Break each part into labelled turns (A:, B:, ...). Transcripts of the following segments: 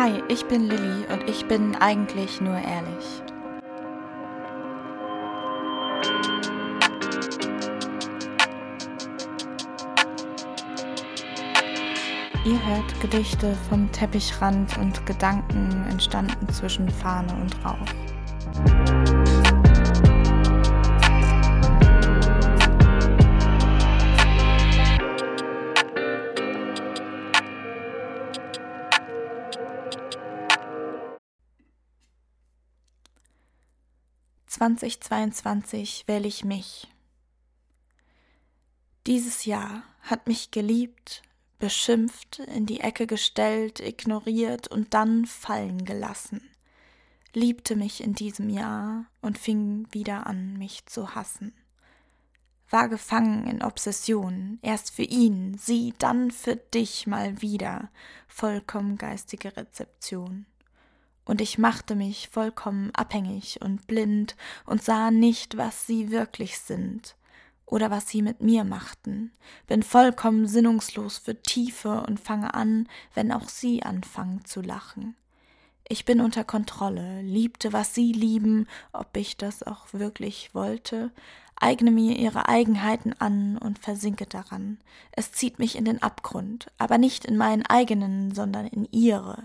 A: Hi, ich bin Lilly und ich bin eigentlich nur ehrlich. Ihr hört Gedichte vom Teppichrand und Gedanken entstanden zwischen Fahne und Rauch. 2022 wähle ich mich. Dieses Jahr hat mich geliebt, beschimpft, in die Ecke gestellt, ignoriert und dann fallen gelassen. Liebte mich in diesem Jahr und fing wieder an, mich zu hassen. War gefangen in Obsession, erst für ihn, sie, dann für dich mal wieder, vollkommen geistige Rezeption und ich machte mich vollkommen abhängig und blind und sah nicht, was sie wirklich sind oder was sie mit mir machten, bin vollkommen sinnungslos für Tiefe und fange an, wenn auch sie anfangen zu lachen. Ich bin unter Kontrolle, liebte, was sie lieben, ob ich das auch wirklich wollte, eigne mir ihre Eigenheiten an und versinke daran. Es zieht mich in den Abgrund, aber nicht in meinen eigenen, sondern in ihre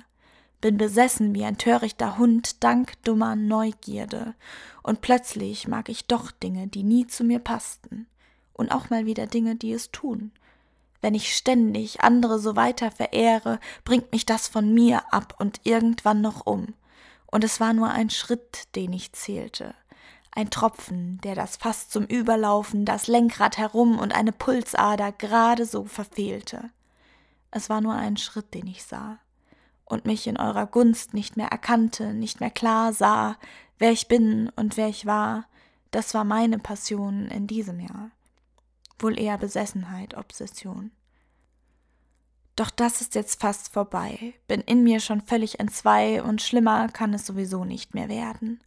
A: bin besessen wie ein törichter Hund dank dummer Neugierde, und plötzlich mag ich doch Dinge, die nie zu mir passten, und auch mal wieder Dinge, die es tun. Wenn ich ständig andere so weiter verehre, bringt mich das von mir ab und irgendwann noch um. Und es war nur ein Schritt, den ich zählte. Ein Tropfen, der das Fass zum Überlaufen, das Lenkrad herum und eine Pulsader gerade so verfehlte. Es war nur ein Schritt, den ich sah und mich in eurer Gunst nicht mehr erkannte, nicht mehr klar sah, wer ich bin und wer ich war, das war meine Passion in diesem Jahr. Wohl eher Besessenheit, Obsession. Doch das ist jetzt fast vorbei, bin in mir schon völlig entzwei und schlimmer kann es sowieso nicht mehr werden.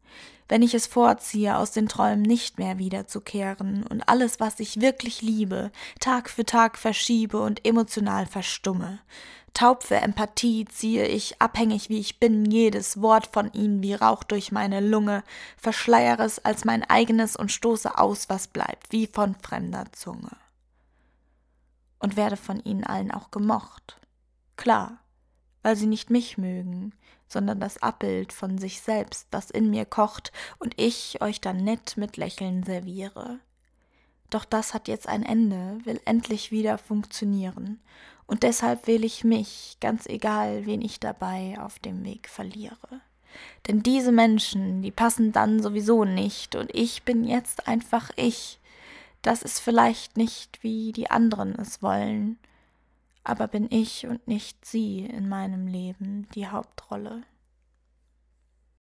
A: Wenn ich es vorziehe, aus den Träumen nicht mehr wiederzukehren und alles, was ich wirklich liebe, Tag für Tag verschiebe und emotional verstumme, Taub für Empathie ziehe ich, abhängig wie ich bin, jedes Wort von ihnen wie Rauch durch meine Lunge, verschleiere es als mein eigenes und stoße aus, was bleibt, wie von fremder Zunge. Und werde von ihnen allen auch gemocht. Klar, weil sie nicht mich mögen, sondern das Abbild von sich selbst, das in mir kocht und ich euch dann nett mit Lächeln serviere. Doch das hat jetzt ein Ende, will endlich wieder funktionieren. Und deshalb wähle ich mich, ganz egal, wen ich dabei auf dem Weg verliere. Denn diese Menschen, die passen dann sowieso nicht und ich bin jetzt einfach ich. Das ist vielleicht nicht, wie die anderen es wollen, aber bin ich und nicht sie in meinem Leben die Hauptrolle.